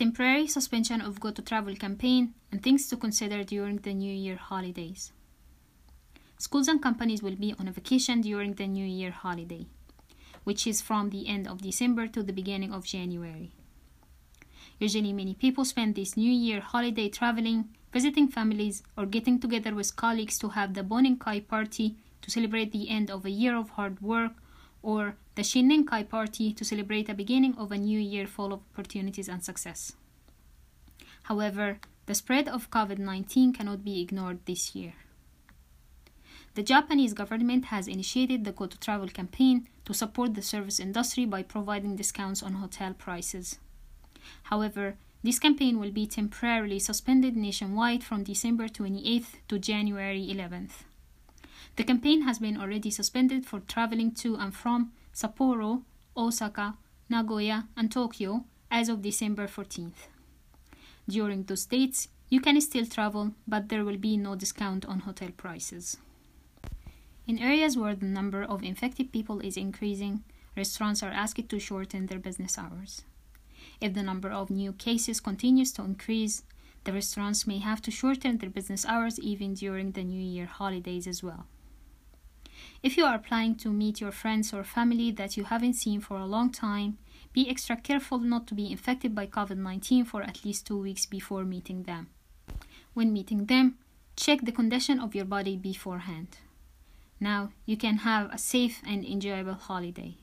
temporary suspension of Go to Travel campaign and things to consider during the New Year holidays. Schools and companies will be on a vacation during the New Year holiday, which is from the end of December to the beginning of January. Usually, many people spend this New Year holiday traveling, visiting families, or getting together with colleagues to have the Bonenkai party to celebrate the end of a year of hard work, or the Shinnenkai party to celebrate the beginning of a new year full of opportunities and success. However, the spread of COVID 19 cannot be ignored this year. The Japanese government has initiated the Go to Travel campaign to support the service industry by providing discounts on hotel prices. However, this campaign will be temporarily suspended nationwide from December 28th to January 11th. The campaign has been already suspended for traveling to and from Sapporo, Osaka, Nagoya, and Tokyo as of December 14th. During those dates, you can still travel, but there will be no discount on hotel prices. In areas where the number of infected people is increasing, restaurants are asked to shorten their business hours. If the number of new cases continues to increase, the restaurants may have to shorten their business hours even during the New Year holidays as well. If you are planning to meet your friends or family that you haven't seen for a long time, be extra careful not to be infected by COVID 19 for at least two weeks before meeting them. When meeting them, check the condition of your body beforehand. Now you can have a safe and enjoyable holiday.